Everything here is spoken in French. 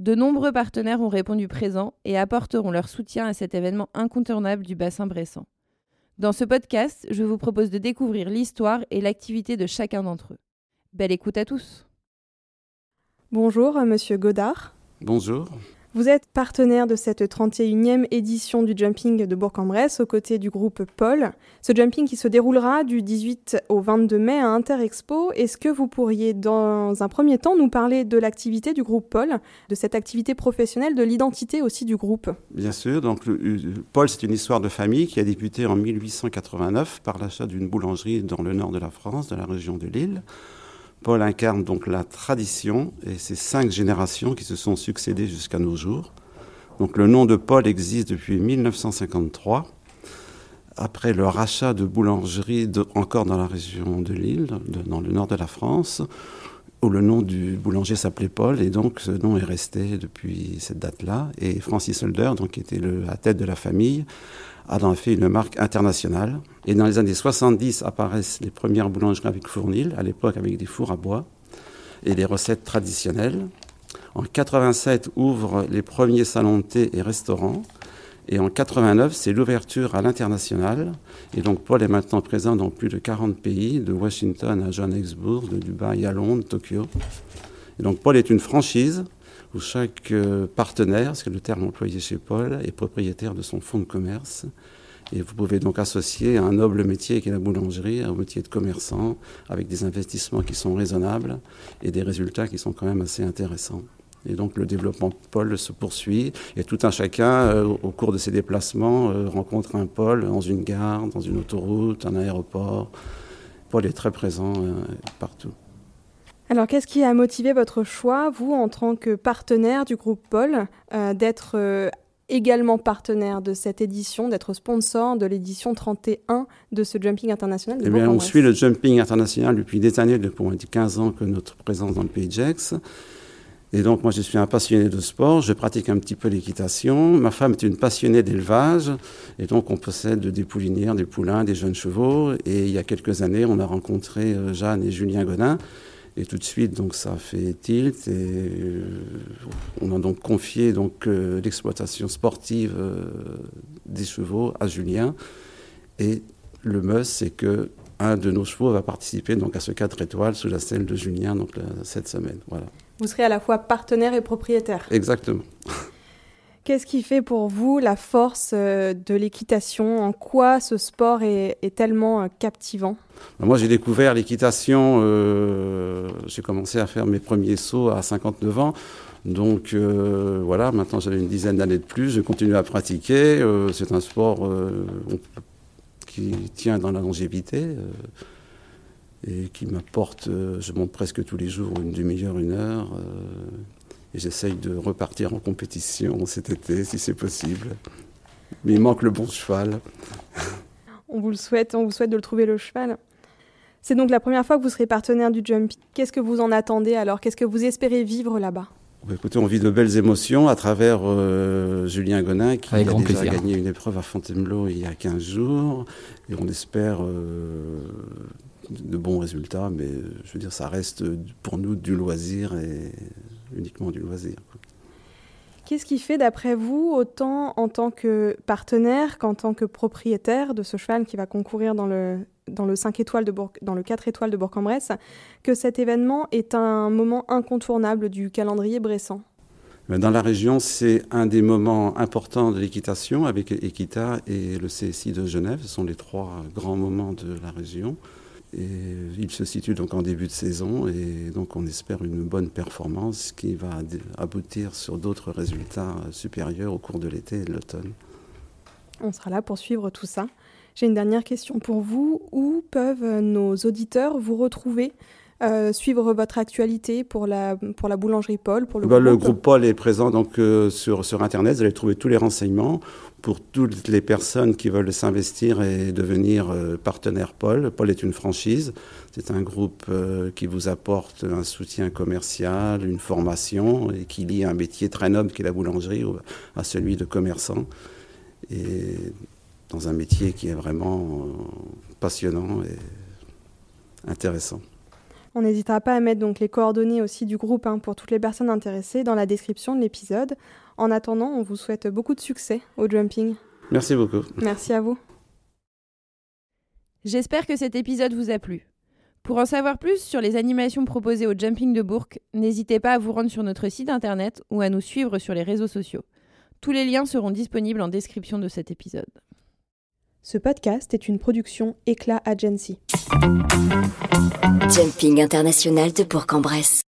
de nombreux partenaires ont répondu présents et apporteront leur soutien à cet événement incontournable du bassin bressant. Dans ce podcast, je vous propose de découvrir l'histoire et l'activité de chacun d'entre eux. Belle écoute à tous. Bonjour, monsieur Godard. Bonjour. Vous êtes partenaire de cette 31e édition du jumping de Bourg-en-Bresse aux côtés du groupe Paul. Ce jumping qui se déroulera du 18 au 22 mai à Interexpo. Est-ce que vous pourriez dans un premier temps nous parler de l'activité du groupe Paul, de cette activité professionnelle, de l'identité aussi du groupe? Bien sûr. Donc Paul, c'est une histoire de famille qui a débuté en 1889 par l'achat d'une boulangerie dans le nord de la France, dans la région de Lille. Paul incarne donc la tradition et ces cinq générations qui se sont succédées jusqu'à nos jours. Donc le nom de Paul existe depuis 1953, après le rachat de boulangeries encore dans la région de Lille, dans le nord de la France, où le nom du boulanger s'appelait Paul, et donc ce nom est resté depuis cette date-là. Et Francis Holder, donc, qui était le, la tête de la famille, a en fait une marque internationale. Et dans les années 70 apparaissent les premières boulangeries avec fournil, à l'époque avec des fours à bois, et des recettes traditionnelles. En 87 ouvrent les premiers salons de thé et restaurants. Et en 89, c'est l'ouverture à l'international. Et donc Paul est maintenant présent dans plus de 40 pays, de Washington à Johannesburg, de Dubaï à Londres, Tokyo. Et donc Paul est une franchise où chaque euh, partenaire, c'est le terme employé chez Paul, est propriétaire de son fonds de commerce. Et vous pouvez donc associer un noble métier qui est la boulangerie un métier de commerçant avec des investissements qui sont raisonnables et des résultats qui sont quand même assez intéressants. Et donc le développement Paul se poursuit et tout un chacun, euh, au cours de ses déplacements, euh, rencontre un Paul dans une gare, dans une autoroute, un aéroport. Paul est très présent partout. Alors, qu'est-ce qui a motivé votre choix, vous, en tant que partenaire du groupe Paul, euh, d'être euh, également partenaire de cette édition, d'être sponsor de l'édition 31 de ce Jumping International Eh bien, on suit le Jumping International depuis des années, depuis 15 ans que notre présence dans le pays Jex. Et donc, moi, je suis un passionné de sport, je pratique un petit peu l'équitation. Ma femme est une passionnée d'élevage, et donc on possède des poulinières, des poulains, des jeunes chevaux. Et il y a quelques années, on a rencontré euh, Jeanne et Julien Godin, et tout de suite, donc, ça a fait tilt. Et euh, on a donc confié donc, euh, l'exploitation sportive des chevaux à Julien. Et le must, c'est que un de nos chevaux va participer donc, à ce 4 étoiles sous la selle de Julien donc, cette semaine. Voilà. Vous serez à la fois partenaire et propriétaire. Exactement. Qu'est-ce qui fait pour vous la force euh, de l'équitation? En quoi ce sport est, tellement euh, captivant? Ben, Moi, j'ai découvert l'équitation, euh, j'ai commencé à faire mes premiers sauts à 59 ans. Donc voilà, maintenant j'ai une dizaine d'années de plus, je continue à pratiquer. c'est un sport qui tient dans la longévité et qui m'apporte, je monte presque tous les jours une demi-heure, une heure. Et j'essaye de repartir en compétition cet été, si c'est possible. Mais il manque le bon cheval. On vous le souhaite, on vous souhaite de le trouver le cheval. C'est donc la première fois que vous serez partenaire du Jumping. Qu'est-ce que vous en attendez alors? Qu'est-ce que vous espérez vivre là-bas? Écoutez, on vit de belles émotions à travers euh, Julien Gonin qui a déjà gagné une épreuve à Fontainebleau il y a 15 jours. Et on espère euh, de bons résultats, mais je veux dire, ça reste pour nous du loisir et uniquement du loisir. Qu'est-ce qui fait, d'après vous, autant en tant que partenaire qu'en tant que propriétaire de ce cheval qui va concourir dans le, dans le, 5 étoiles de dans le 4 étoiles de Bourg-en-Bresse, que cet événement est un moment incontournable du calendrier bressant? Dans la région, c'est un des moments importants de l'équitation avec Equita et le CSI de Genève. Ce sont les trois grands moments de la région. Il se situe donc en début de saison et donc on espère une bonne performance qui va aboutir sur d'autres résultats supérieurs au cours de l'été et de l'automne. On sera là pour suivre tout ça. J'ai une dernière question pour vous. Où peuvent nos auditeurs vous retrouver euh, suivre votre actualité pour la, pour la boulangerie Paul pour le, bah, groupe. le groupe Paul est présent donc, euh, sur, sur Internet. Vous allez trouver tous les renseignements pour toutes les personnes qui veulent s'investir et devenir euh, partenaire Paul. Paul est une franchise. C'est un groupe qui vous apporte un soutien commercial, une formation et qui lie un métier très noble qui est la boulangerie à celui de commerçant. Et dans un métier qui est vraiment passionnant et intéressant. On n'hésitera pas à mettre donc les coordonnées aussi du groupe hein, pour toutes les personnes intéressées dans la description de l'épisode. En attendant, on vous souhaite beaucoup de succès au jumping. Merci beaucoup. Merci à vous. J'espère que cet épisode vous a plu. Pour en savoir plus sur les animations proposées au Jumping de Bourg, n'hésitez pas à vous rendre sur notre site internet ou à nous suivre sur les réseaux sociaux. Tous les liens seront disponibles en description de cet épisode. Ce podcast est une production Éclat Agency. Jumping international de Bourg-en-Bresse.